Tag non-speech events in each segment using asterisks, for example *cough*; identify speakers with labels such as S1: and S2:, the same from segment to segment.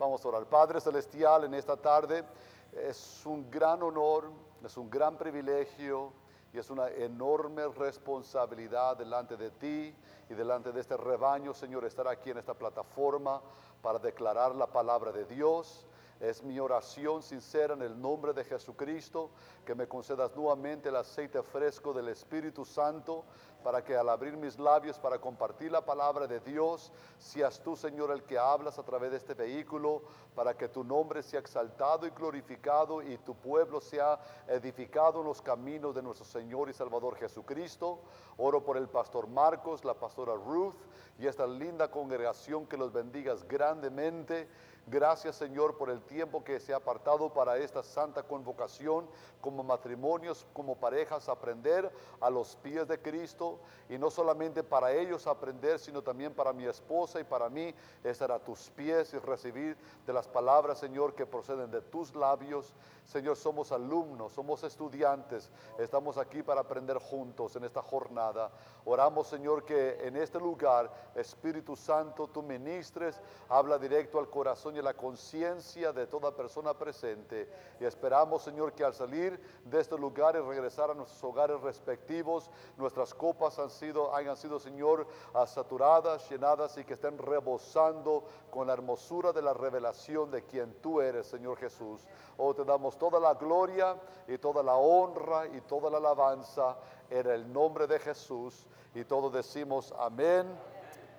S1: Vamos a orar. Padre Celestial, en esta tarde es un gran honor, es un gran privilegio y es una enorme responsabilidad delante de ti y delante de este rebaño, Señor, estar aquí en esta plataforma para declarar la palabra de Dios. Es mi oración sincera en el nombre de Jesucristo que me concedas nuevamente el aceite fresco del Espíritu Santo para que al abrir mis labios para compartir la palabra de Dios, seas tú, Señor, el que hablas a través de este vehículo, para que tu nombre sea exaltado y glorificado y tu pueblo sea edificado en los caminos de nuestro Señor y Salvador Jesucristo. Oro por el pastor Marcos, la pastora Ruth y esta linda congregación que los bendigas grandemente Gracias Señor por el tiempo que se ha apartado para esta santa convocación como matrimonios, como parejas, aprender a los pies de Cristo y no solamente para ellos aprender, sino también para mi esposa y para mí estar a tus pies y recibir de las palabras Señor que proceden de tus labios. Señor, somos alumnos, somos estudiantes, estamos aquí para aprender juntos en esta jornada. Oramos Señor que en este lugar, Espíritu Santo, tú ministres, habla directo al corazón la conciencia de toda persona presente. Y esperamos, Señor, que al salir de este lugar y regresar a nuestros hogares respectivos, nuestras copas han sido, hayan sido, Señor, saturadas, llenadas y que estén rebosando con la hermosura de la revelación de quien tú eres, Señor Jesús. Oh, te damos toda la gloria y toda la honra y toda la alabanza en el nombre de Jesús. Y todos decimos amén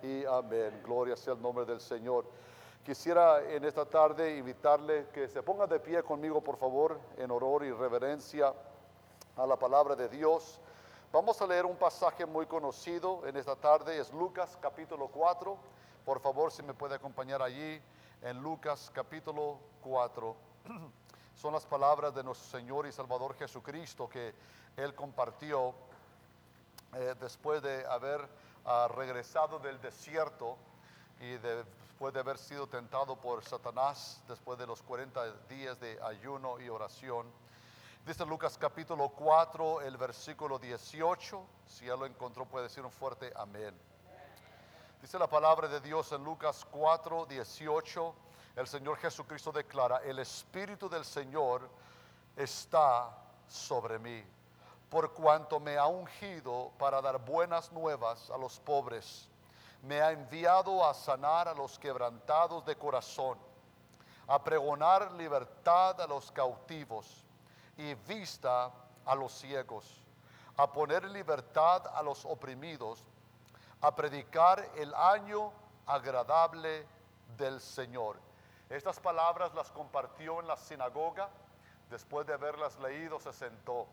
S1: y amén. Gloria sea el nombre del Señor. Quisiera en esta tarde invitarle que se ponga de pie conmigo, por favor, en horror y reverencia a la palabra de Dios. Vamos a leer un pasaje muy conocido en esta tarde, es Lucas capítulo 4. Por favor, si me puede acompañar allí en Lucas capítulo 4. *clears throat* Son las palabras de nuestro Señor y Salvador Jesucristo que Él compartió eh, después de haber ah, regresado del desierto y de después de haber sido tentado por Satanás, después de los 40 días de ayuno y oración. Dice Lucas capítulo 4, el versículo 18. Si ya lo encontró, puede decir un fuerte amén. Dice la palabra de Dios en Lucas 4, 18. El Señor Jesucristo declara, el Espíritu del Señor está sobre mí, por cuanto me ha ungido para dar buenas nuevas a los pobres me ha enviado a sanar a los quebrantados de corazón, a pregonar libertad a los cautivos y vista a los ciegos, a poner libertad a los oprimidos, a predicar el año agradable del Señor. Estas palabras las compartió en la sinagoga, después de haberlas leído se sentó.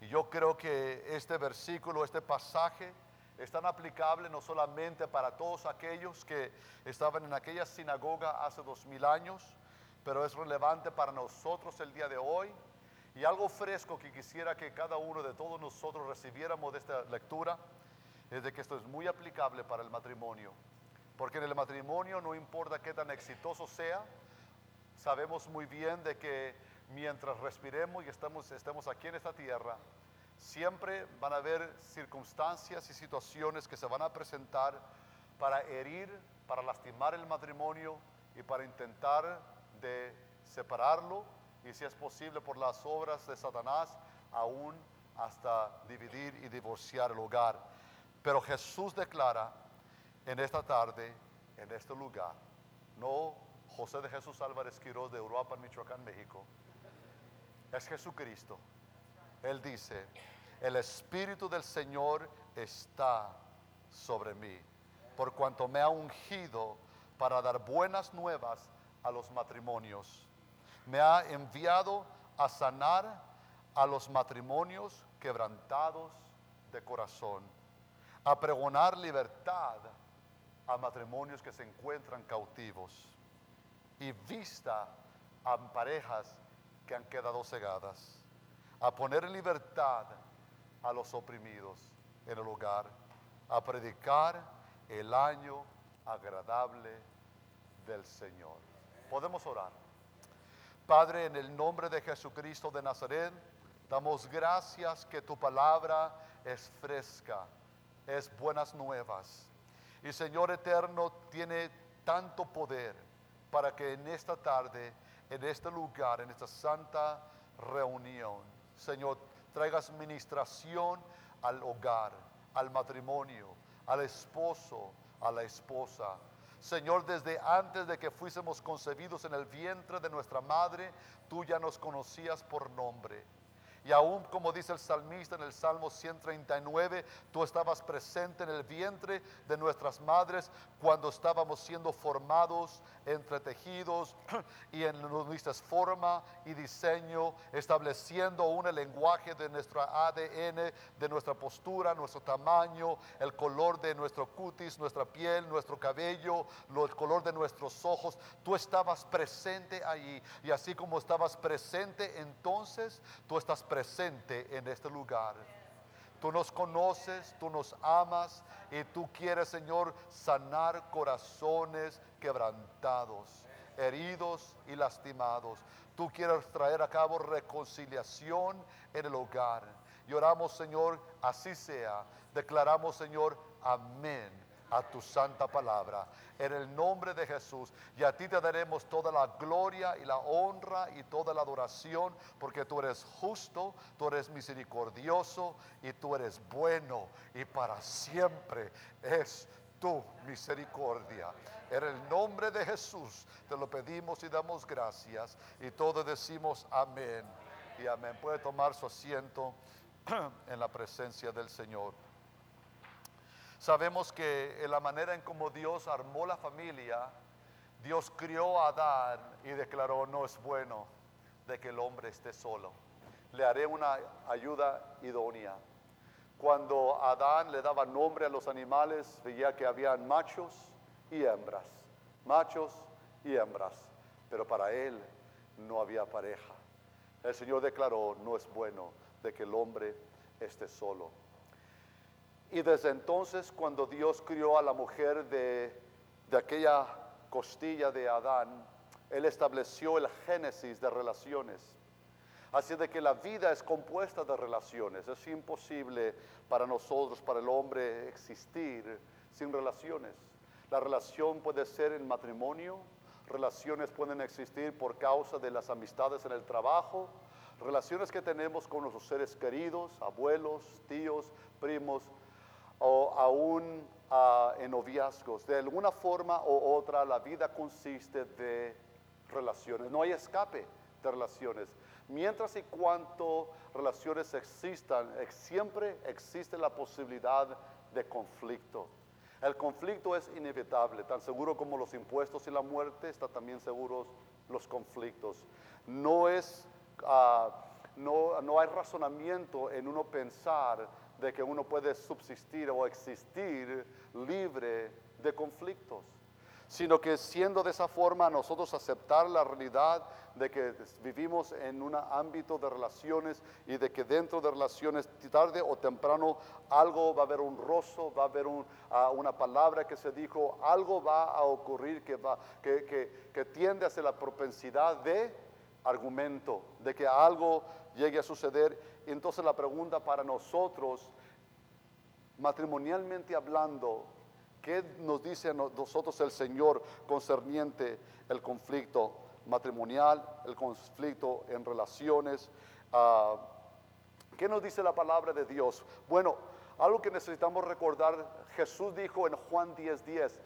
S1: Y yo creo que este versículo, este pasaje, es tan aplicable no solamente para todos aquellos que estaban en aquella sinagoga hace dos mil años, pero es relevante para nosotros el día de hoy. Y algo fresco que quisiera que cada uno de todos nosotros recibiéramos de esta lectura es de que esto es muy aplicable para el matrimonio. Porque en el matrimonio no importa qué tan exitoso sea, sabemos muy bien de que mientras respiremos y estamos, estemos aquí en esta tierra, Siempre van a haber circunstancias y situaciones que se van a presentar para herir, para lastimar el matrimonio y para intentar de separarlo y si es posible por las obras de Satanás, aún hasta dividir y divorciar el hogar. Pero Jesús declara en esta tarde, en este lugar, no José de Jesús Álvarez Quiroz de Europa, Michoacán, México, es Jesucristo él dice, el Espíritu del Señor está sobre mí, por cuanto me ha ungido para dar buenas nuevas a los matrimonios. Me ha enviado a sanar a los matrimonios quebrantados de corazón, a pregonar libertad a matrimonios que se encuentran cautivos y vista a parejas que han quedado cegadas a poner en libertad a los oprimidos en el hogar, a predicar el año agradable del Señor. Podemos orar. Padre, en el nombre de Jesucristo de Nazaret, damos gracias que tu palabra es fresca, es buenas nuevas. Y Señor eterno, tiene tanto poder para que en esta tarde, en este lugar, en esta santa reunión, Señor, traigas ministración al hogar, al matrimonio, al esposo, a la esposa. Señor, desde antes de que fuésemos concebidos en el vientre de nuestra madre, tú ya nos conocías por nombre. Y aún como dice el salmista en el Salmo 139, tú estabas presente en el vientre de nuestras madres cuando estábamos siendo formados, entretejidos *clears throat* y en nuestra forma y diseño, estableciendo un lenguaje de nuestro ADN, de nuestra postura, nuestro tamaño, el color de nuestro cutis, nuestra piel, nuestro cabello, el color de nuestros ojos. Tú estabas presente allí y así como estabas presente entonces, tú estás presente presente en este lugar. Tú nos conoces, tú nos amas y tú quieres, Señor, sanar corazones quebrantados, heridos y lastimados. Tú quieres traer a cabo reconciliación en el hogar. Y oramos, Señor, así sea. Declaramos, Señor, amén a tu santa palabra. En el nombre de Jesús. Y a ti te daremos toda la gloria y la honra y toda la adoración, porque tú eres justo, tú eres misericordioso y tú eres bueno. Y para siempre es tu misericordia. En el nombre de Jesús te lo pedimos y damos gracias. Y todos decimos amén y amén. Puede tomar su asiento *clears throat* en la presencia del Señor. Sabemos que en la manera en como Dios armó la familia, Dios crió a Adán y declaró, no es bueno de que el hombre esté solo. Le haré una ayuda idónea. Cuando Adán le daba nombre a los animales, veía que habían machos y hembras, machos y hembras, pero para él no había pareja. El Señor declaró, no es bueno de que el hombre esté solo. Y desde entonces, cuando Dios crió a la mujer de, aquella costilla de Adán, Él estableció el génesis de relaciones. Así de que la vida es compuesta de relaciones. Es imposible para nosotros, para el hombre, existir sin relaciones. La relación puede ser en matrimonio, relaciones pueden existir por causa de las amistades en el trabajo, relaciones que tenemos con nuestros seres queridos, abuelos, tíos, primos, o aún ah, en noviazgos. De alguna forma u otra, la vida consiste de relaciones. No hay escape de relaciones. Mientras y cuanto relaciones existan, siempre existe la posibilidad de conflicto. El conflicto es inevitable, tan seguro como los impuestos y la muerte, está también seguros los conflictos. No es, ah, no, no hay razonamiento en uno pensar de que uno puede subsistir o existir libre de conflictos, sino que siendo de esa forma nosotros aceptar la realidad de que vivimos en un ámbito de relaciones y de que dentro de relaciones tarde o temprano algo va a haber un rozo, va a haber ah, una palabra que se dijo, algo va a ocurrir que, va, que, tiende hacia la propensidad de argumento, de que algo llegue a suceder entonces la pregunta para nosotros, matrimonialmente hablando, ¿qué nos dice a nosotros el Señor concerniente el conflicto matrimonial, el conflicto en relaciones? Ah, ¿Qué nos dice la palabra de Dios? Bueno, algo que necesitamos recordar, Jesús dijo en Juan 10:10, 10,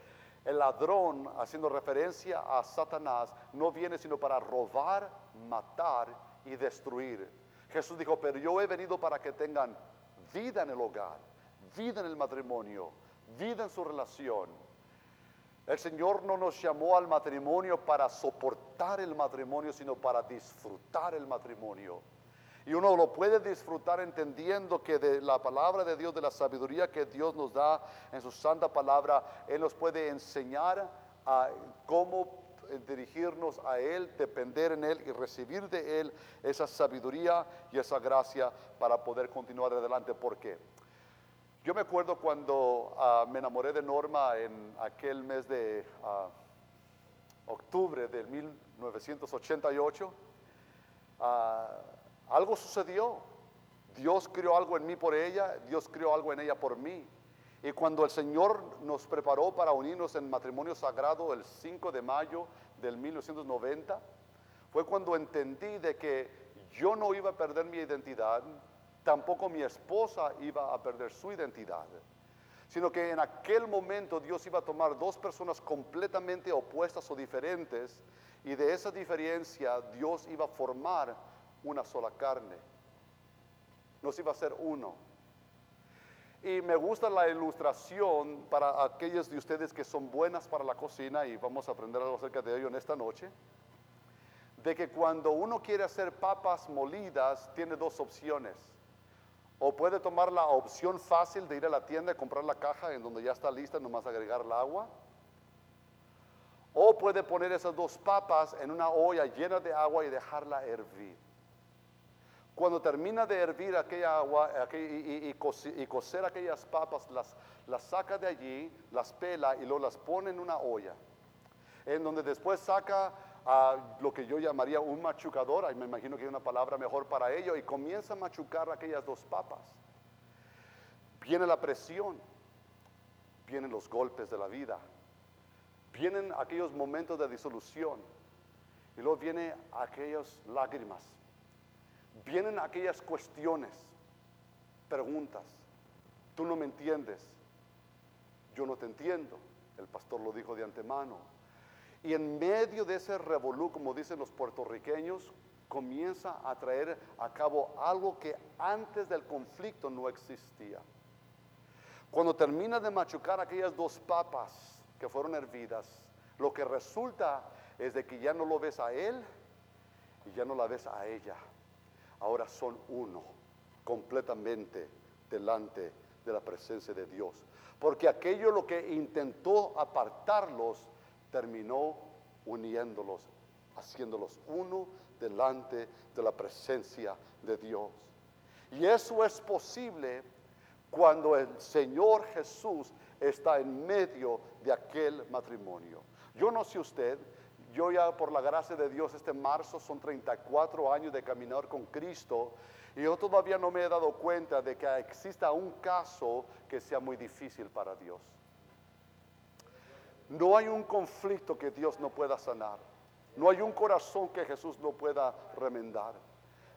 S1: el ladrón, haciendo referencia a Satanás, no viene sino para robar, matar y destruir. Jesús dijo, pero yo he venido para que tengan vida en el hogar, vida en el matrimonio, vida en su relación. El Señor no nos llamó al matrimonio para soportar el matrimonio, sino para disfrutar el matrimonio. Y uno lo puede disfrutar entendiendo que de la palabra de Dios, de la sabiduría que Dios nos da en su santa palabra, Él nos puede enseñar a cómo dirigirnos a Él, depender en Él y recibir de Él esa sabiduría y esa gracia para poder continuar adelante. ¿Por qué? Yo me acuerdo cuando ah, me enamoré de Norma en aquel mes de ah, octubre de 1988. Ah, algo sucedió. Dios creó algo en mí por ella, Dios creó algo en ella por mí. Y cuando el Señor nos preparó para unirnos en matrimonio sagrado el 5 de mayo del 1990, fue cuando entendí de que yo no iba a perder mi identidad, tampoco mi esposa iba a perder su identidad, sino que en aquel momento Dios iba a tomar dos personas completamente opuestas o diferentes y de esa diferencia Dios iba a formar una sola carne. Nos iba a hacer uno. Y me gusta la ilustración para aquellos de ustedes que son buenas para la cocina y vamos a aprender algo acerca de ello en esta noche. De que cuando uno quiere hacer papas molidas, tiene dos opciones. O puede tomar la opción fácil de ir a la tienda y comprar la caja en donde ya está lista, nomás agregar el agua. O puede poner esas dos papas en una olla llena de agua y dejarla hervir. Cuando termina de hervir aquella agua y, cocer aquellas papas, las, saca de allí, las pela y luego las pone en una olla. En donde después saca a lo que yo llamaría un machucador, me imagino que hay una palabra mejor para ello, y comienza a machucar aquellas dos papas. Viene la presión, vienen los golpes de la vida, vienen aquellos momentos de disolución, y luego vienen aquellas lágrimas vienen aquellas cuestiones, preguntas. Tú no me entiendes, yo no te entiendo. El pastor lo dijo de antemano. Y en medio de ese revolú, como dicen los puertorriqueños, comienza a traer a cabo algo que antes del conflicto no existía. Cuando termina de machucar aquellas dos papas que fueron hervidas, lo que resulta es de que ya no lo ves a él y ya no la ves a ella ahora son uno, completamente delante de la presencia de Dios. Porque aquello lo que intentó apartarlos, terminó uniéndolos, haciéndolos uno delante de la presencia de Dios. Y eso es posible cuando el Señor Jesús está en medio de aquel matrimonio. Yo no sé usted, yo ya por la gracia de Dios este marzo son 34 años de caminar con Cristo y yo todavía no me he dado cuenta de que exista un caso que sea muy difícil para Dios. No hay un conflicto que Dios no pueda sanar. No hay un corazón que Jesús no pueda remendar.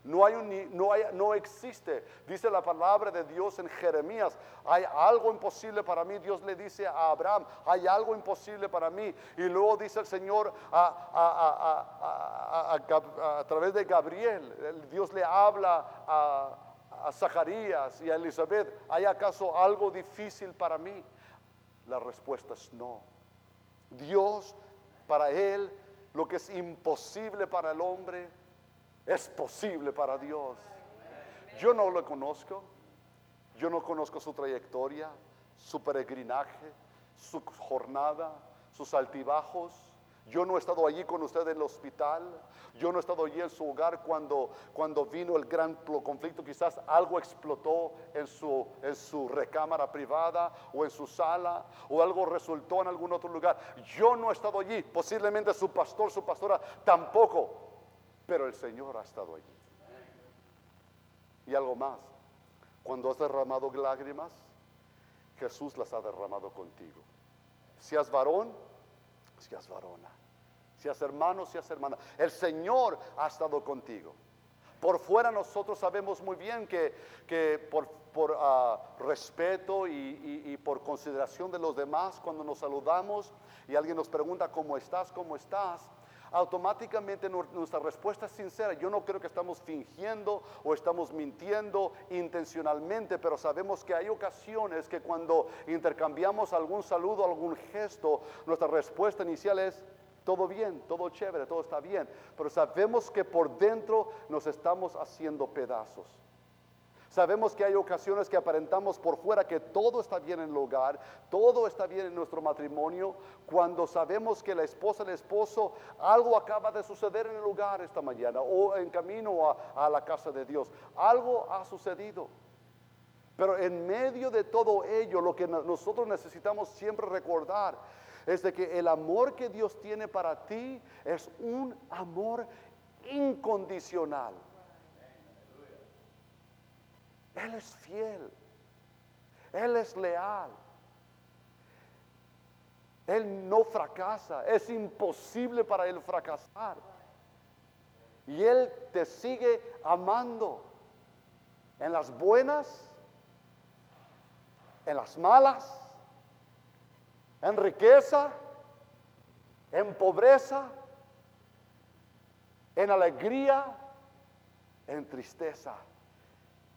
S1: No, hay un, no, hay, no existe, dice la palabra de Dios en Jeremías, hay algo imposible para mí. Dios le dice a Abraham, hay algo imposible para mí. Y luego dice el Señor a, a través de Gabriel, Dios le habla a, Zacarías y a Elizabeth, ¿hay acaso algo difícil para mí? La respuesta es no. Dios, para Él, lo que es imposible para el hombre, es posible para Dios. Yo no lo conozco. Yo no conozco su trayectoria, su peregrinaje, su jornada, sus altibajos. Yo no he estado allí con usted en el hospital. Yo no he estado allí en su hogar cuando, cuando vino el gran conflicto. Quizás algo explotó en su, en su recámara privada o en su sala o algo resultó en algún otro lugar. Yo no he estado allí. Posiblemente su pastor, su pastora tampoco pero el Señor ha estado allí. Y algo más, cuando has derramado lágrimas, Jesús las ha derramado contigo. Seas varón, seas varona. Seas hermano, seas hermana. El Señor ha estado contigo. Por fuera nosotros sabemos muy bien que, por, ah, respeto y, por consideración de los demás, cuando nos saludamos y alguien nos pregunta cómo estás, cómo estás, automáticamente nuestra respuesta es sincera. Yo no creo que estamos fingiendo o estamos mintiendo intencionalmente, pero sabemos que hay ocasiones que cuando intercambiamos algún saludo, algún gesto, nuestra respuesta inicial es todo bien, todo chévere, todo está bien, pero sabemos que por dentro nos estamos haciendo pedazos. Sabemos que hay ocasiones que aparentamos por fuera que todo está bien en el hogar, todo está bien en nuestro matrimonio, cuando sabemos que la esposa, el esposo, algo acaba de suceder en el hogar esta mañana o en camino a, a la casa de Dios. Algo ha sucedido. Pero en medio de todo ello, lo que nosotros necesitamos siempre recordar es de que el amor que Dios tiene para ti es un amor incondicional. Él es fiel. Él es leal. Él no fracasa, es imposible para Él fracasar. Y Él te sigue amando en las buenas, en las malas, en riqueza, en pobreza, en alegría, en tristeza.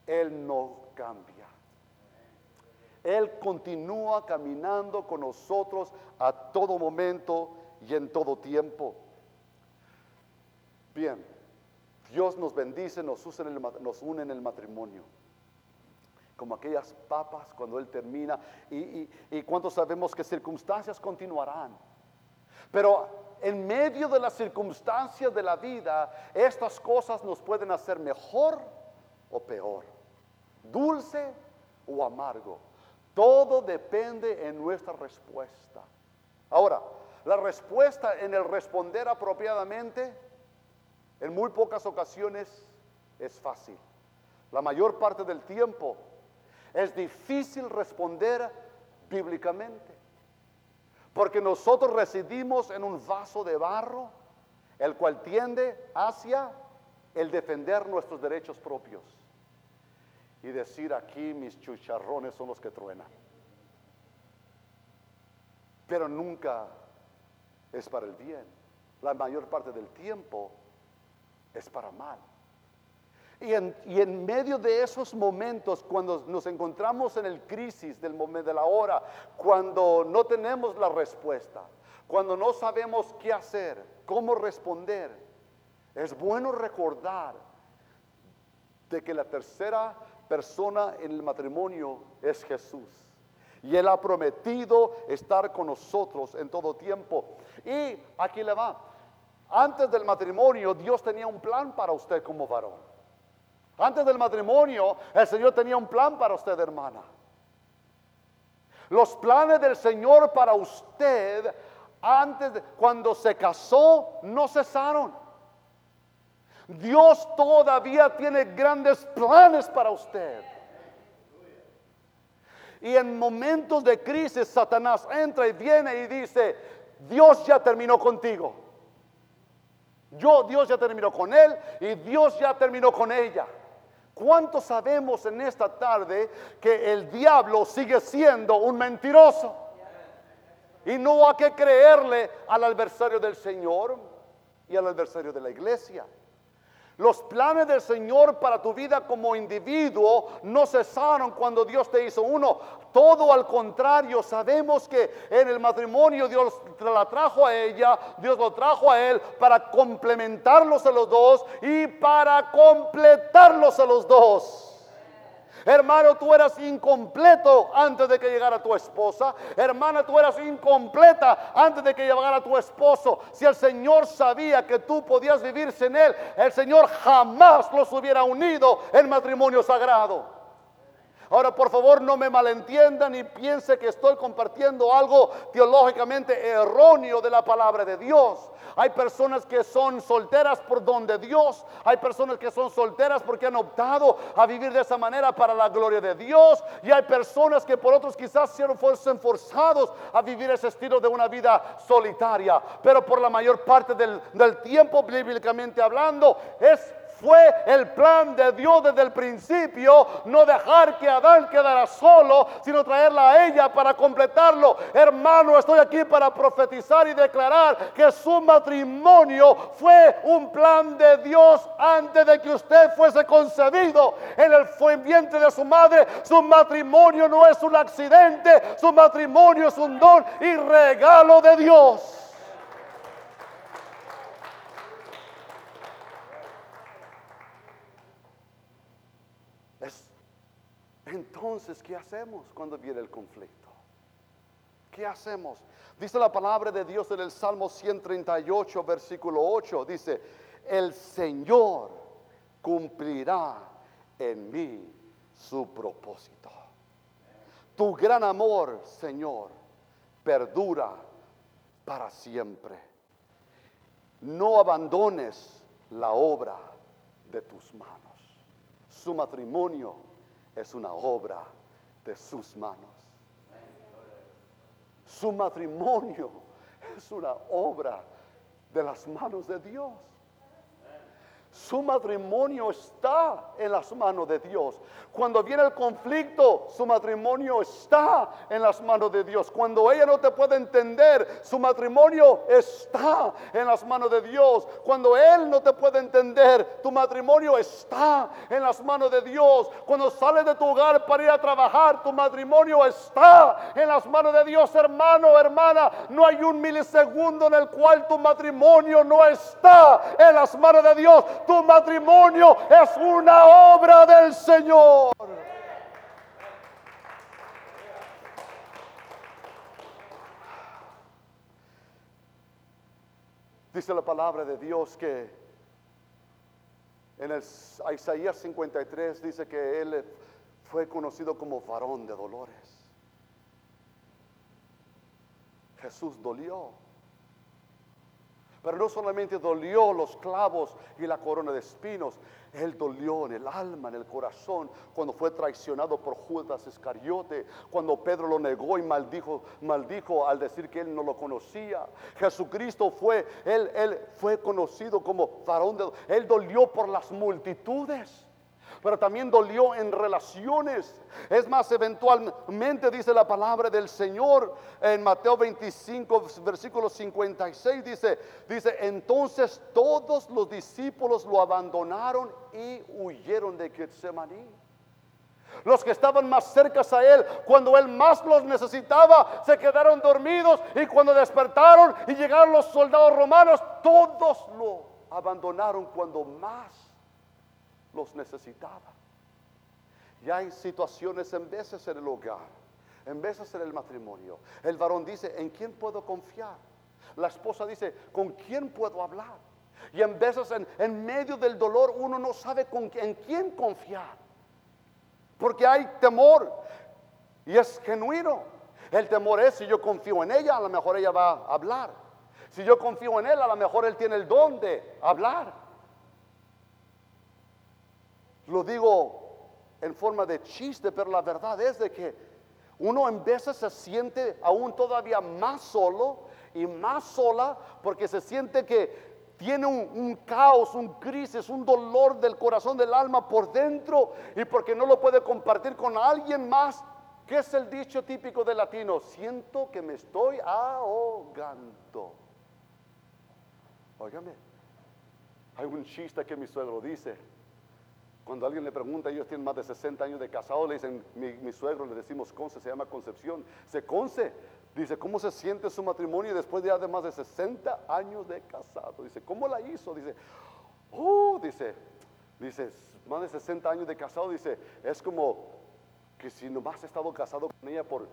S1: Él no cambia. Él continúa caminando con nosotros a todo momento y en todo tiempo. Bien, Dios nos bendice, nos, une en el matrimonio. Como aquellas papas cuando Él termina. Y, y, cuántos sabemos que circunstancias continuarán. Pero en medio de las circunstancias de la vida, estas cosas nos pueden hacer mejor o peor, dulce o amargo. Todo depende en nuestra respuesta. Ahora, la respuesta en el responder apropiadamente, en muy pocas ocasiones es fácil. La mayor parte del tiempo es difícil responder bíblicamente. Porque nosotros residimos en un vaso de barro, el cual tiende hacia el defender nuestros derechos propios. Y decir aquí mis chucharrones son los que truenan. Pero nunca es para el bien. La mayor parte del tiempo es para mal. Y en, medio de esos momentos, cuando nos encontramos en el crisis del momento de la hora, cuando no tenemos la respuesta, cuando no sabemos qué hacer, cómo responder, es bueno recordar de que la tercera persona en el matrimonio es Jesús. Y Él ha prometido estar con nosotros en todo tiempo. Y aquí le va. Antes del matrimonio, Dios tenía un plan para usted como varón. Antes del matrimonio, el Señor tenía un plan para usted, hermana. Los planes del Señor para usted, antes de, cuando se casó, no cesaron. Dios todavía tiene grandes planes para usted. Y en momentos de crisis, Satanás entra y viene y dice, Dios ya terminó contigo. Yo, Dios ya terminó con él y Dios ya terminó con ella. ¿Cuántos sabemos en esta tarde que el diablo sigue siendo un mentiroso? Y no hay que creerle al adversario del Señor y al adversario de la iglesia. Los planes del Señor para tu vida como individuo no cesaron cuando Dios te hizo uno. Todo al contrario, sabemos que en el matrimonio Dios la trajo a ella, Dios lo trajo a él para complementarlos a los dos y para completarlos a los dos. Hermano, tú eras incompleto antes de que llegara tu esposa. Hermana, tú eras incompleta antes de que llegara tu esposo. Si el Señor sabía que tú podías vivir sin Él, el Señor jamás los hubiera unido en matrimonio sagrado. Ahora, por favor, no me malentiendan ni piense que estoy compartiendo algo teológicamente erróneo de la palabra de Dios. Hay personas que son solteras por donde Dios. Hay personas que son solteras porque han optado a vivir de esa manera para la gloria de Dios. Y hay personas que por otros quizás fuesen forzados a vivir ese estilo de una vida solitaria. Pero por la mayor parte del, del tiempo, bíblicamente hablando, es fue el plan de Dios desde el principio, no dejar que Adán quedara solo, sino traerla a ella para completarlo. Hermano, estoy aquí para profetizar y declarar que su matrimonio fue un plan de Dios antes de que usted fuese concebido en el vientre de su madre. Su matrimonio no es un accidente, su matrimonio es un don y regalo de Dios. Entonces, ¿qué hacemos cuando viene el conflicto? ¿Qué hacemos? Dice la palabra de Dios en el Salmo 138, versículo 8. Dice, el Señor cumplirá en mí su propósito. Tu gran amor, Señor, perdura para siempre. No abandones la obra de tus manos. Su matrimonio es una obra de sus manos. Su matrimonio es una obra de las manos de Dios. Su matrimonio está en las manos de Dios. Cuando viene el conflicto, su matrimonio está en las manos de Dios. Cuando ella no te puede entender, su matrimonio está en las manos de Dios. Cuando él no te puede entender, tu matrimonio está en las manos de Dios. Cuando sales de tu hogar para ir a trabajar, tu matrimonio está en las manos de Dios, hermano, hermana. No hay un milisegundo en el cual tu matrimonio no está en las manos de Dios tu matrimonio es una obra del Señor. Dice la palabra de Dios que en el Isaías 53 dice que él fue conocido como varón de dolores. Jesús dolió pero no solamente dolió los clavos y la corona de espinos, él dolió en el alma, en el corazón, cuando fue traicionado por Judas Iscariote, cuando Pedro lo negó y maldijo, maldijo al decir que él no lo conocía. Jesucristo fue, él, él fue conocido como varón de, él dolió por las multitudes pero también dolió en relaciones. Es más, eventualmente dice la palabra del Señor en Mateo 25, versículo 56, dice, dice, entonces todos los discípulos lo abandonaron y huyeron de Getsemaní. Los que estaban más cerca a él, cuando él más los necesitaba, se quedaron dormidos y cuando despertaron y llegaron los soldados romanos, todos lo abandonaron cuando más los necesitaba. Y hay situaciones en veces en el hogar, en veces en el matrimonio. El varón dice, ¿en quién puedo confiar? La esposa dice, ¿con quién puedo hablar? Y en veces en, medio del dolor uno no sabe con, en quién confiar. Porque hay temor y es genuino. El temor es si yo confío en ella, a lo mejor ella va a hablar. Si yo confío en él, a lo mejor él tiene el don de hablar. Lo digo en forma de chiste, pero la verdad es de que uno en veces se siente aún todavía más solo y más sola porque se siente que tiene un, caos, un crisis, un dolor del corazón, del alma por dentro y porque no lo puede compartir con alguien más. ¿Qué es el dicho típico de latino? Siento que me estoy ahogando. Óigame, hay un chiste que mi suegro dice. Cuando alguien le pregunta, ellos tienen más de 60 años de casado, le dicen, mi, suegro, le decimos Conce, se llama Concepción. Se Conce, dice, ¿cómo se siente su matrimonio después de, de más de 60 años de casado? Dice, ¿cómo la hizo? Dice, oh, dice, dice, más de 60 años de casado, dice, es como que si nomás he estado casado con ella por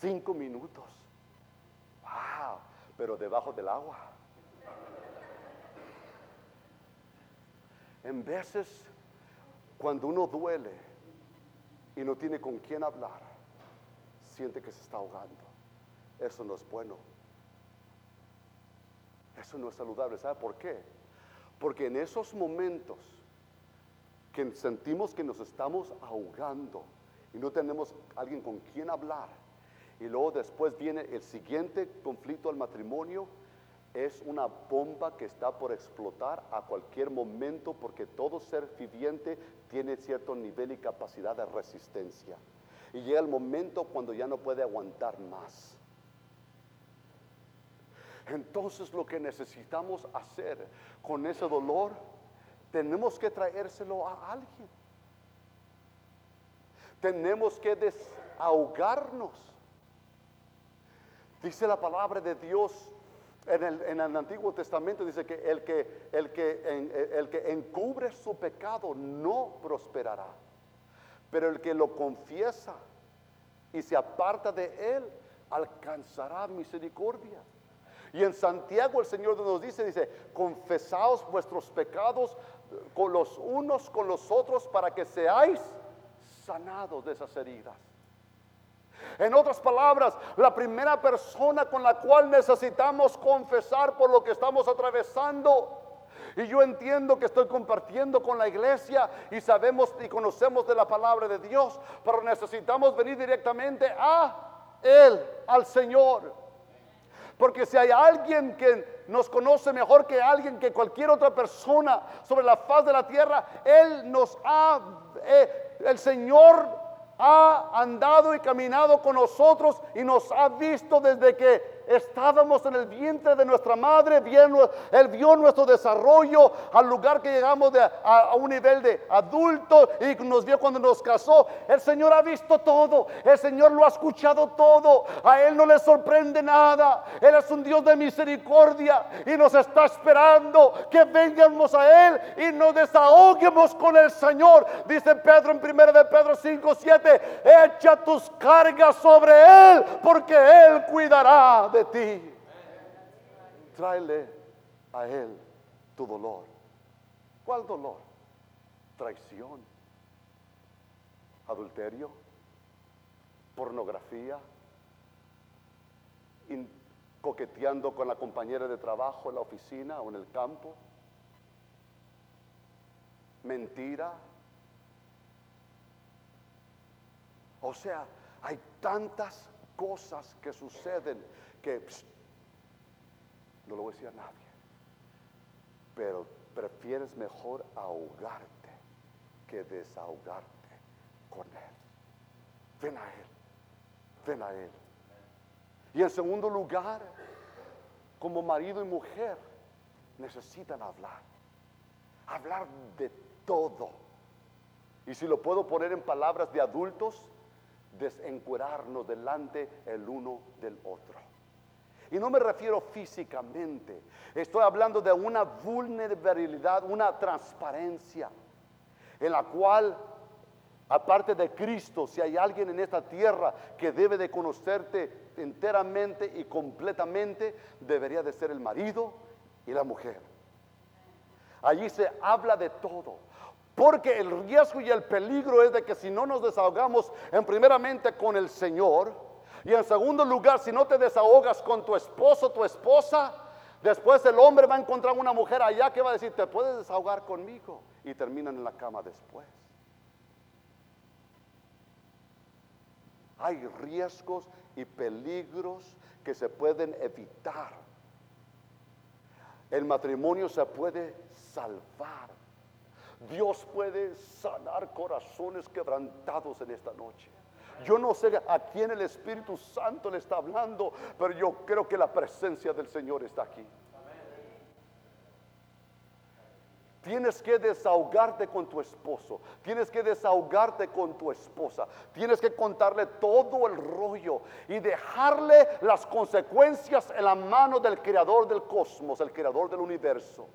S1: 5 minutos. Wow, pero debajo del agua. En veces cuando uno duele y no tiene con quién hablar, siente que se está ahogando. Eso no es bueno. Eso no es saludable. ¿Sabe por qué? Porque en esos momentos que sentimos que nos estamos ahogando y no tenemos alguien con quien hablar, y luego después viene el siguiente conflicto al matrimonio, es una bomba que está por explotar a cualquier momento porque todo ser viviente tiene cierto nivel y capacidad de resistencia. Y llega el momento cuando ya no puede aguantar más. Entonces lo que necesitamos hacer con ese dolor, tenemos que traérselo a alguien. Tenemos que desahogarnos. Dice la palabra de Dios en el, Antiguo Testamento dice que el que, el, que el que encubre su pecado no prosperará, pero el que lo confiesa y se aparta de él alcanzará misericordia. Y en Santiago el Señor nos dice, dice, confesaos vuestros pecados con los unos con los otros para que seáis sanados de esas heridas. En otras palabras, la primera persona con la cual necesitamos confesar por lo que estamos atravesando. Y yo entiendo que estoy compartiendo con la iglesia y sabemos y conocemos de la palabra de Dios, pero necesitamos venir directamente a Él, al Señor. Porque si hay alguien que nos conoce mejor que alguien, que cualquier otra persona sobre la faz de la tierra, Él nos ha, eh, el Señor ha andado y caminado con nosotros y nos ha visto desde que estábamos en el vientre de nuestra madre, Él vio nuestro desarrollo al lugar que llegamos a, un nivel de adulto y nos vio cuando nos casó. El Señor ha visto todo, el Señor lo ha escuchado todo, a Él no le sorprende nada. Él es un Dios de misericordia y nos está esperando que vengamos a Él y nos desahoguemos con el Señor. Dice Pedro en 1 de Pedro 5, 7, echa tus cargas sobre Él porque Él cuidará de ti. Tráele a Él tu dolor. ¿Cuál dolor? Traición, adulterio, pornografía, coqueteando con la compañera de trabajo en la oficina o en el campo, mentira. O sea, hay tantas cosas que suceden que no lo voy a decir a nadie, pero prefieres mejor ahogarte que desahogarte con Él. Ven a Él, ven a Él. Y en segundo lugar, como marido y mujer, necesitan hablar, hablar de todo. Y si lo puedo poner en palabras de adultos, desencuerarnos delante el uno del otro. Y no me refiero físicamente, estoy hablando de una vulnerabilidad, una transparencia, en la cual, aparte de Cristo, si hay alguien en esta tierra que debe de conocerte enteramente y completamente, debería de ser el marido y la mujer. Allí se habla de todo. Porque el riesgo y el peligro es de que si no nos desahogamos en primeramente con el Señor, y en segundo lugar, si no te desahogas con tu esposo, tu esposa, después el hombre va a encontrar una mujer allá que va a decir, te puedes desahogar conmigo. Y terminan en la cama después. Hay riesgos y peligros que se pueden evitar. El matrimonio se puede salvar. Dios puede sanar corazones quebrantados en esta noche. Yo no sé a quién el Espíritu Santo le está hablando, pero yo creo que la presencia del Señor está aquí. Tienes que desahogarte con tu esposo. Tienes que desahogarte con tu esposa. Tienes que contarle todo el rollo y dejarle las consecuencias en la mano del creador del cosmos, el creador del universo.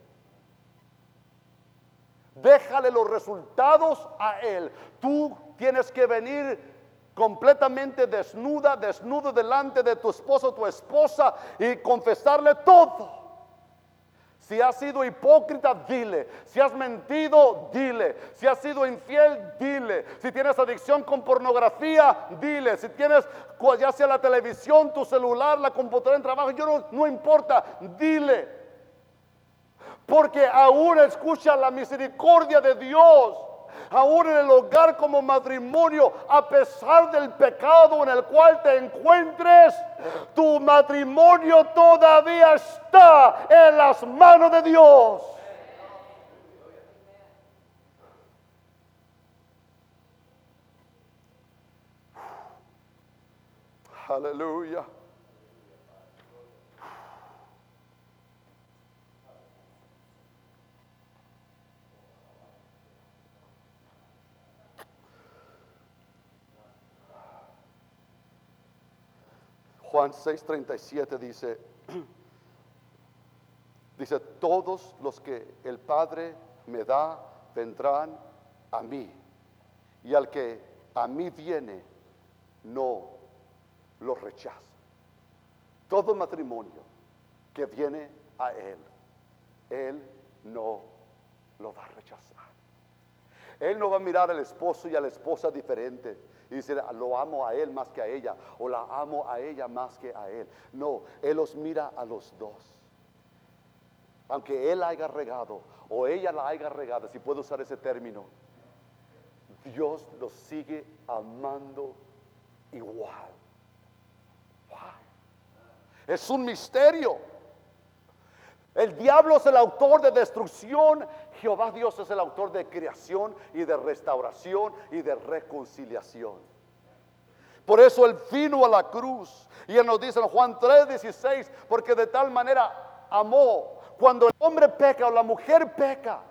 S1: Déjale los resultados a él. Tú tienes que venir completamente desnuda, desnudo delante de tu esposo, tu esposa y confesarle todo. Si has sido hipócrita, dile. Si has mentido, dile. Si has sido infiel, dile. Si tienes adicción con pornografía, dile. Si tienes, ya sea la televisión, tu celular, la computadora en trabajo, yo no, no importa, dile. Porque aún escucha la misericordia de Dios aún en el hogar como matrimonio, a pesar del pecado en el cual te encuentres, tu matrimonio todavía está en las manos de Dios. Aleluya. Juan 6:37 dice, *clears throat* dice, todos los que el Padre me da vendrán a mí, y al que a mí viene, no lo rechaza. Todo matrimonio que viene a Él, Él no lo va a rechazar. Él no va a mirar al esposo y a la esposa diferente y dice, lo amo a él más que a ella, o la amo a ella más que a él. No, él los mira a los dos. Aunque él haya regado o ella la haya regado, si puedo usar ese término, Dios los sigue amando igual. Es un misterio. El diablo es el autor de destrucción. Jehová Dios es el autor de creación y de restauración y de reconciliación. Por eso Él vino a la cruz. Y Él nos dice en Juan 3:16, porque de tal manera amó. Cuando el hombre peca o la mujer peca,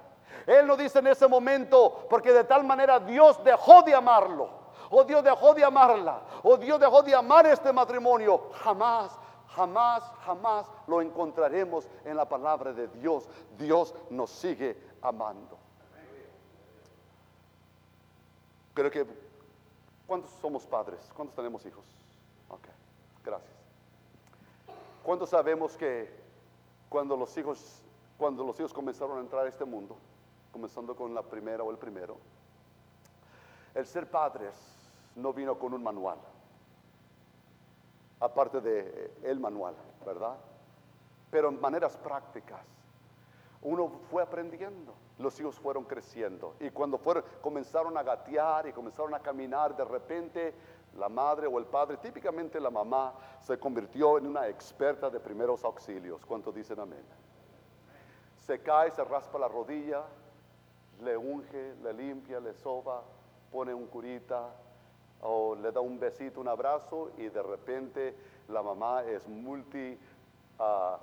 S1: Él nos dice en ese momento, porque de tal manera Dios dejó de amarlo. O Dios dejó de amarla. O Dios dejó de amar este matrimonio. Jamás jamás, jamás lo encontraremos en la palabra de Dios. Dios nos sigue amando. Creo que, ¿cuántos somos padres? ¿Cuántos tenemos hijos? Ok, gracias. ¿Cuántos sabemos que cuando los hijos, cuando los hijos comenzaron a entrar a este mundo, comenzando con la primera o el primero, el ser padres no vino con un manual aparte de eh, el manual, ¿verdad? Pero en maneras prácticas. Uno fue aprendiendo, los hijos fueron creciendo y cuando fueron, comenzaron a gatear y comenzaron a caminar, de repente la madre o el padre, típicamente la mamá, se convirtió en una experta de primeros auxilios. ¿Cuántos dicen amén? Se cae, se raspa la rodilla, le unge, le limpia, le soba, pone un curita, o le da un besito, un abrazo y de repente la mamá es multi ah,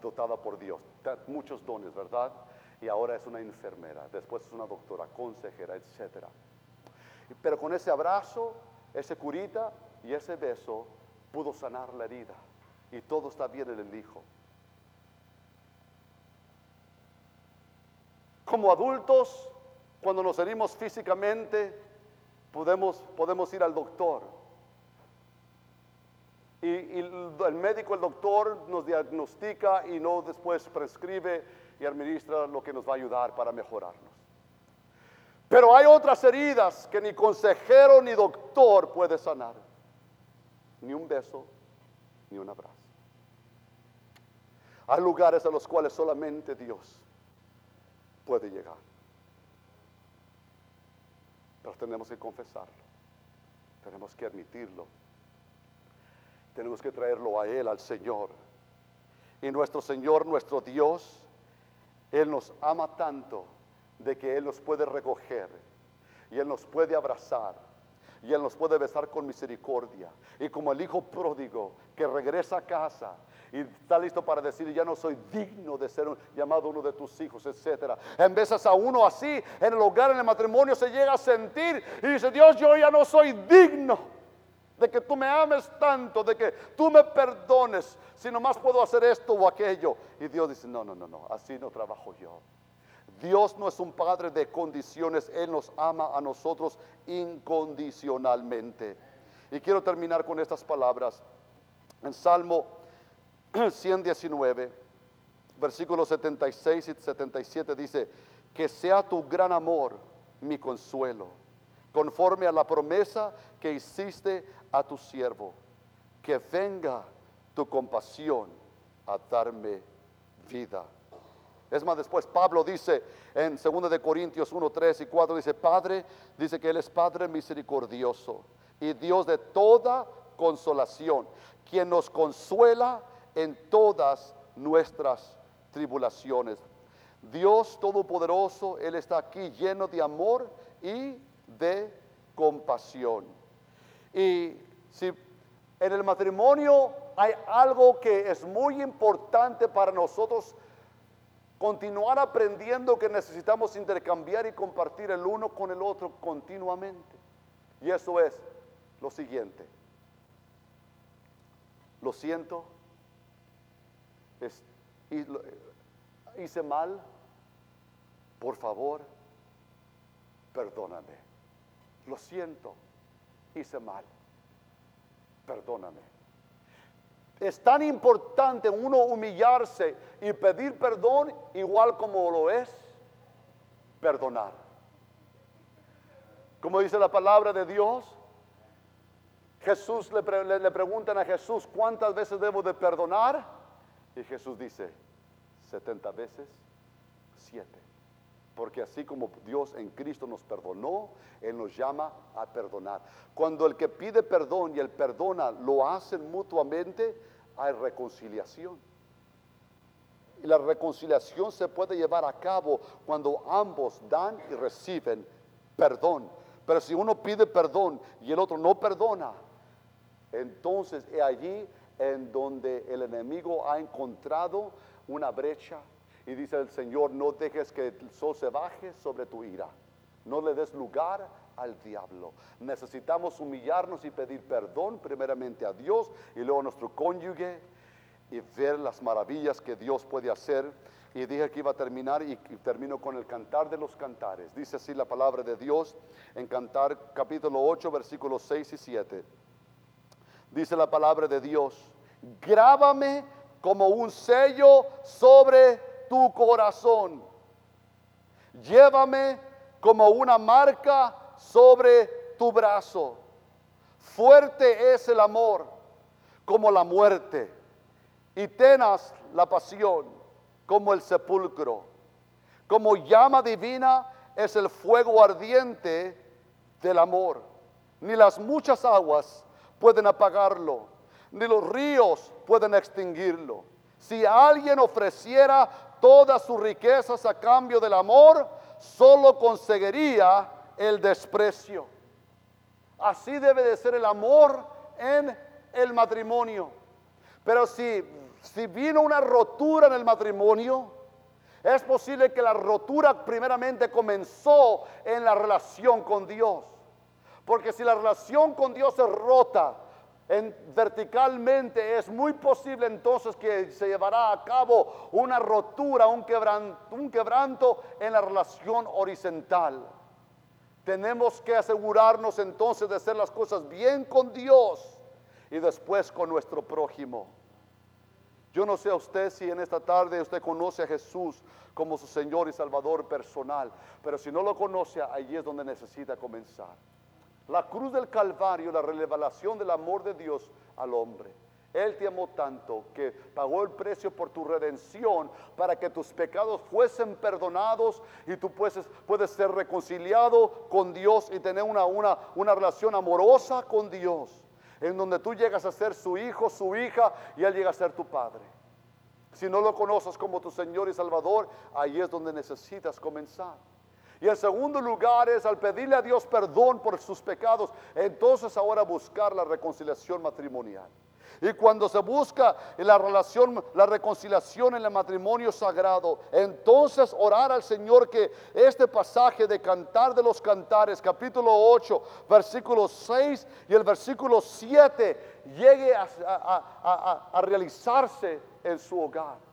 S1: dotada por Dios, muchos dones, ¿verdad? Y ahora es una enfermera, después es una doctora, consejera, etc. Pero con ese abrazo, ese curita y ese beso pudo sanar la herida y todo está bien en el hijo. Como adultos, cuando nos herimos físicamente, podemos, podemos ir al doctor. Y, el médico, el doctor nos diagnostica y no después prescribe y administra lo que nos va a ayudar para mejorarnos. Pero hay otras heridas que ni consejero ni doctor puede sanar. Ni un beso, ni un abrazo. Hay lugares a los cuales solamente Dios puede llegar. Pero tenemos que confesarlo. Tenemos que admitirlo. Tenemos que traerlo a Él, al Señor. Y nuestro Señor, nuestro Dios, Él nos ama tanto de que Él nos puede recoger y Él nos puede abrazar y Él nos puede besar con misericordia. Y como el hijo pródigo que regresa a casa y está listo para decir, ya no soy digno de ser llamado uno de tus hijos, etc. En veces a uno así, en el hogar, en el matrimonio, se llega a sentir y dice, Dios, yo ya no soy digno de que tú me ames tanto, de que tú me perdones, si nomás puedo hacer esto o aquello. Y Dios dice, no, no, no, no, así no trabajo yo. Dios no es un padre de condiciones, Él nos ama a nosotros incondicionalmente. Y quiero terminar con estas palabras. En Salmo 119, versículos 76 y 77 dice, que sea tu gran amor mi consuelo, conforme a la promesa que hiciste a tu siervo, que venga tu compasión a darme vida. Es más, después Pablo dice en 2 de Corintios 1, 3 y 4, dice, Padre, dice que Él es Padre misericordioso y Dios de toda consolación, quien nos consuela en todas nuestras tribulaciones. Dios Todopoderoso, Él está aquí lleno de amor y de compasión. Y si en el matrimonio hay algo que es muy importante para nosotros, continuar aprendiendo que necesitamos intercambiar y compartir el uno con el otro continuamente. Y eso es lo siguiente. Lo siento, hice mal, por favor, perdóname. Lo siento, hice mal, perdóname. Es tan importante uno humillarse y pedir perdón igual como lo es perdonar. Como dice la palabra de Dios, Jesús le, preguntan a Jesús, ¿cuántas veces debo de perdonar? Y Jesús dice, 70 veces 7. Porque así como Dios en Cristo nos perdonó, Él nos llama a perdonar. Cuando el que pide perdón y el perdona lo hacen mutuamente, hay reconciliación. Y la reconciliación se puede llevar a cabo cuando ambos dan y reciben perdón. Pero si uno pide perdón y el otro no perdona, entonces es allí en donde el enemigo ha encontrado una brecha y dice el Señor, no dejes que el sol se baje sobre tu ira, no le des lugar al diablo. Necesitamos humillarnos y pedir perdón primeramente a Dios y luego a nuestro cónyuge y ver las maravillas que Dios puede hacer. Y dije que iba a terminar y, termino con el cantar de los cantares. Dice así la palabra de Dios en Cantar capítulo 8 versículos 6 y 7. Dice la palabra de Dios, grábame como un sello sobre tu corazón. Llévame como una marca sobre tu brazo. Fuerte es el amor como la muerte y tenaz la pasión como el sepulcro. Como llama divina es el fuego ardiente del amor. Ni las muchas aguas pueden apagarlo, ni los ríos pueden extinguirlo. Si alguien ofreciera todas sus riquezas a cambio del amor, solo conseguiría el desprecio. Así debe de ser el amor en el matrimonio. Pero si, si vino una rotura en el matrimonio, es posible que la rotura primeramente comenzó en la relación con Dios. Porque si la relación con Dios es rota en, verticalmente, es muy posible entonces que se llevará a cabo una rotura, un quebranto, un quebranto en la relación horizontal. Tenemos que asegurarnos entonces de hacer las cosas bien con Dios y después con nuestro prójimo. Yo no sé a usted si en esta tarde usted conoce a Jesús como su Señor y Salvador personal, pero si no lo conoce, allí es donde necesita comenzar. La cruz del Calvario, la revelación del amor de Dios al hombre. Él te amó tanto que pagó el precio por tu redención para que tus pecados fuesen perdonados y tú puedes, puedes ser reconciliado con Dios y tener una, una, una relación amorosa con Dios, en donde tú llegas a ser su hijo, su hija y Él llega a ser tu padre. Si no lo conoces como tu Señor y Salvador, ahí es donde necesitas comenzar. Y el segundo lugar es al pedirle a Dios perdón por sus pecados, entonces ahora buscar la reconciliación matrimonial. Y cuando se busca la relación, la reconciliación en el matrimonio sagrado, entonces orar al Señor que este pasaje de Cantar de los Cantares, capítulo 8, versículo 6 y el versículo 7, llegue a realizarse en su hogar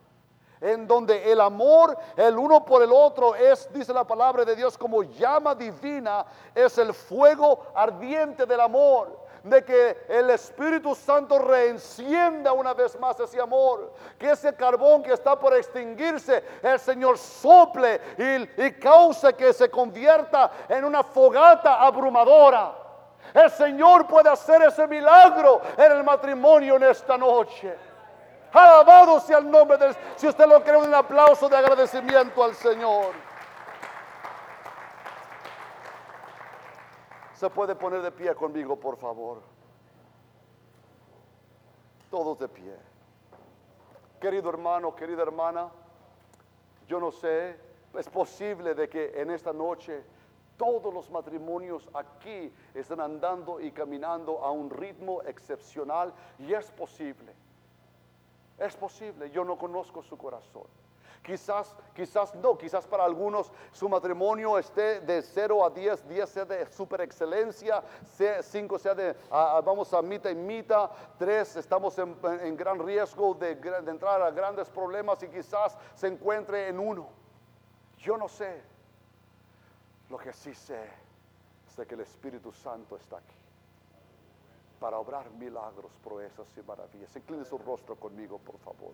S1: en donde el amor el uno por el otro es, dice la palabra de Dios, como llama divina, es el fuego ardiente del amor. De que el Espíritu Santo reencienda una vez más ese amor. Que ese carbón que está por extinguirse, el Señor sople y, y cause que se convierta en una fogata abrumadora. El Señor puede hacer ese milagro en el matrimonio en esta noche. Alabado sea el nombre de Si usted lo cree, un aplauso de agradecimiento al Señor. Se puede poner de pie conmigo, por favor. Todos de pie. Querido hermano, querida hermana, yo no sé, es posible de que en esta noche todos los matrimonios aquí están andando y caminando a un ritmo excepcional y es posible. Es posible, yo no conozco su corazón. Quizás, quizás no, quizás para algunos su matrimonio esté de 0 a 10, 10 sea de super excelencia, 5 sea de, vamos a mitad y mitad, 3 estamos en, gran riesgo de, entrar a grandes problemas y quizás se encuentre en uno. Yo no sé. Lo que sí sé es que el Espíritu Santo está aquí para obrar milagros, proezas y maravillas. Incline su rostro conmigo, por favor.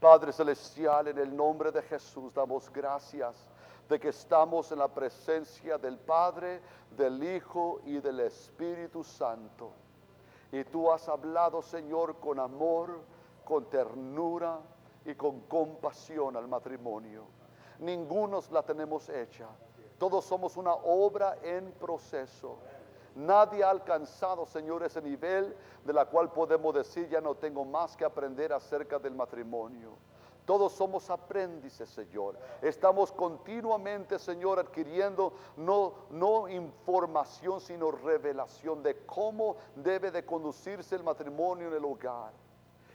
S1: Padre Celestial, en el nombre de Jesús damos gracias de que estamos en la presencia del Padre, del Hijo y del Espíritu Santo. Y tú has hablado, Señor, con amor, con ternura y con compasión al matrimonio. ninguno la tenemos hecha. Todos somos una obra en proceso. Nadie ha alcanzado, Señor, ese nivel de la cual podemos decir, ya no tengo más que aprender acerca del matrimonio. Todos somos aprendices, Señor. Estamos continuamente, Señor, adquiriendo no, no información, sino revelación de cómo debe de conducirse el matrimonio en el hogar.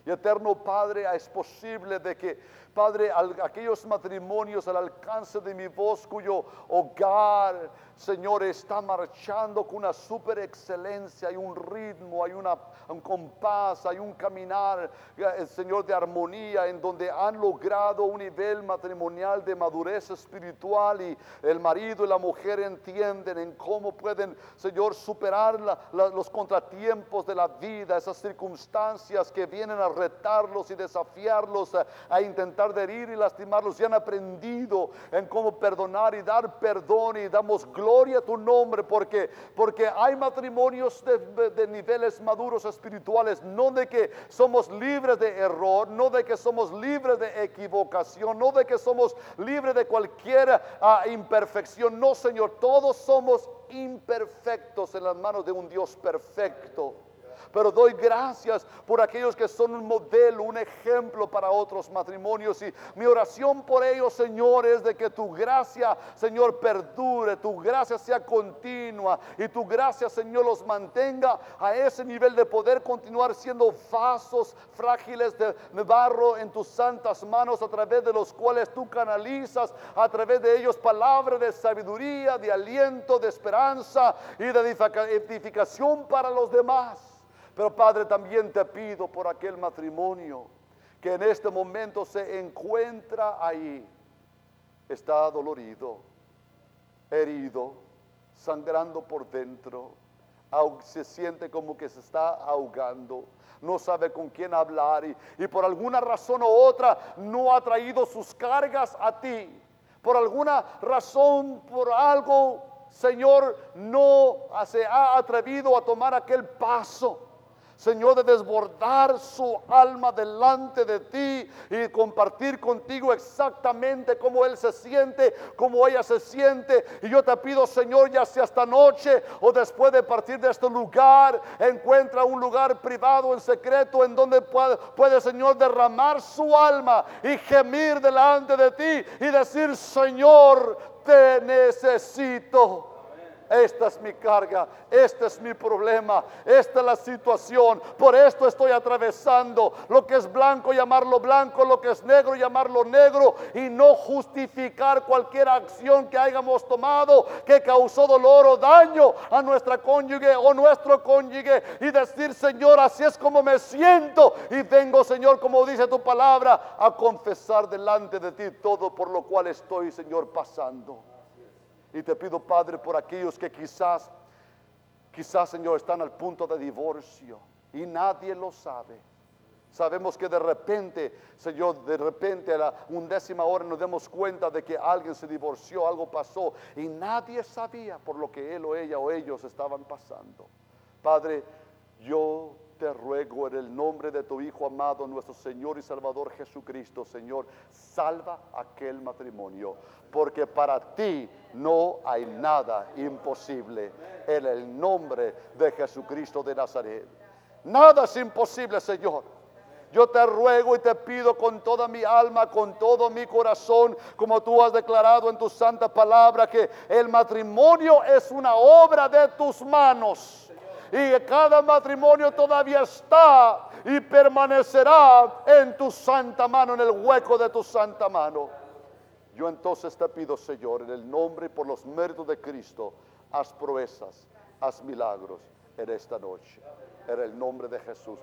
S1: Y eterno Padre, es posible de que, Padre, aquellos matrimonios al alcance de mi voz, cuyo hogar, Señor, está marchando con una super excelencia, hay un ritmo, hay una, un compás, hay un caminar, eh, Señor, de armonía, en donde han logrado un nivel matrimonial de madurez espiritual y el marido y la mujer entienden en cómo pueden, Señor, superar los contratiempos de la vida, esas circunstancias que vienen a retarlos y desafiarlos a, intentar herir y lastimarlos. Y han aprendido en cómo perdonar y dar perdón y damos gloria a tu nombre porque, porque hay matrimonios de, de niveles maduros espirituales, no de que somos libres de error, no de que somos libres de equivocación, no de que somos libres de cualquier ah, imperfección. No, Señor, todos somos imperfectos en las manos de un Dios perfecto pero doy gracias por aquellos que son un modelo, un ejemplo para otros matrimonios. Y mi oración por ellos, Señor, es de que tu gracia, Señor, perdure, tu gracia sea continua y tu gracia, Señor, los mantenga a ese nivel de poder continuar siendo vasos frágiles de, barro en tus santas manos a través de los cuales tú canalizas a través de ellos palabras de sabiduría, de aliento, de esperanza y de edificación para los demás. Pero Padre, también te pido por aquel matrimonio que en este momento se encuentra ahí. Está dolorido, herido, sangrando por dentro. Se siente como que se está ahogando. No sabe con quién hablar y, y por alguna razón u otra no ha traído sus cargas a ti. Por alguna razón, por algo, Señor, no se ha atrevido a tomar aquel paso. Señor, de desbordar su alma delante de ti y compartir contigo exactamente cómo Él se siente, cómo ella se siente. Y yo te pido, Señor, ya sea esta noche o después de partir de este lugar, encuentra un lugar privado en secreto en donde puede, puede Señor, derramar su alma y gemir delante de ti y decir, Señor, te necesito. Esta es mi carga, este es mi problema, esta es la situación. Por esto estoy atravesando lo que es blanco, llamarlo blanco, lo que es negro, llamarlo negro y no justificar cualquier acción que hayamos tomado que causó dolor o daño a nuestra cónyuge o nuestro cónyuge y decir, Señor, así es como me siento y vengo, Señor, como dice tu palabra, a confesar delante de ti todo por lo cual estoy, Señor, pasando. Y te pido, Padre, por aquellos que quizás, quizás, Señor, están al punto de divorcio y nadie lo sabe. Sabemos que de repente, Señor, de repente a la undécima hora nos demos cuenta de que alguien se divorció, algo pasó y nadie sabía por lo que él o ella o ellos estaban pasando. Padre, yo te ruego en el nombre de tu Hijo amado, nuestro Señor y Salvador Jesucristo, Señor, salva aquel matrimonio, porque para ti no hay nada imposible en el nombre de Jesucristo de Nazaret. Nada es imposible, Señor. Yo te ruego y te pido con toda mi alma, con todo mi corazón, como tú has declarado en tu santa palabra, que el matrimonio es una obra de tus manos y cada matrimonio todavía está y permanecerá en tu santa mano, en el hueco de tu santa mano. Yo entonces te pido, Señor, en el nombre y por los méritos de Cristo, haz proezas, haz milagros en esta noche. En el nombre de Jesús.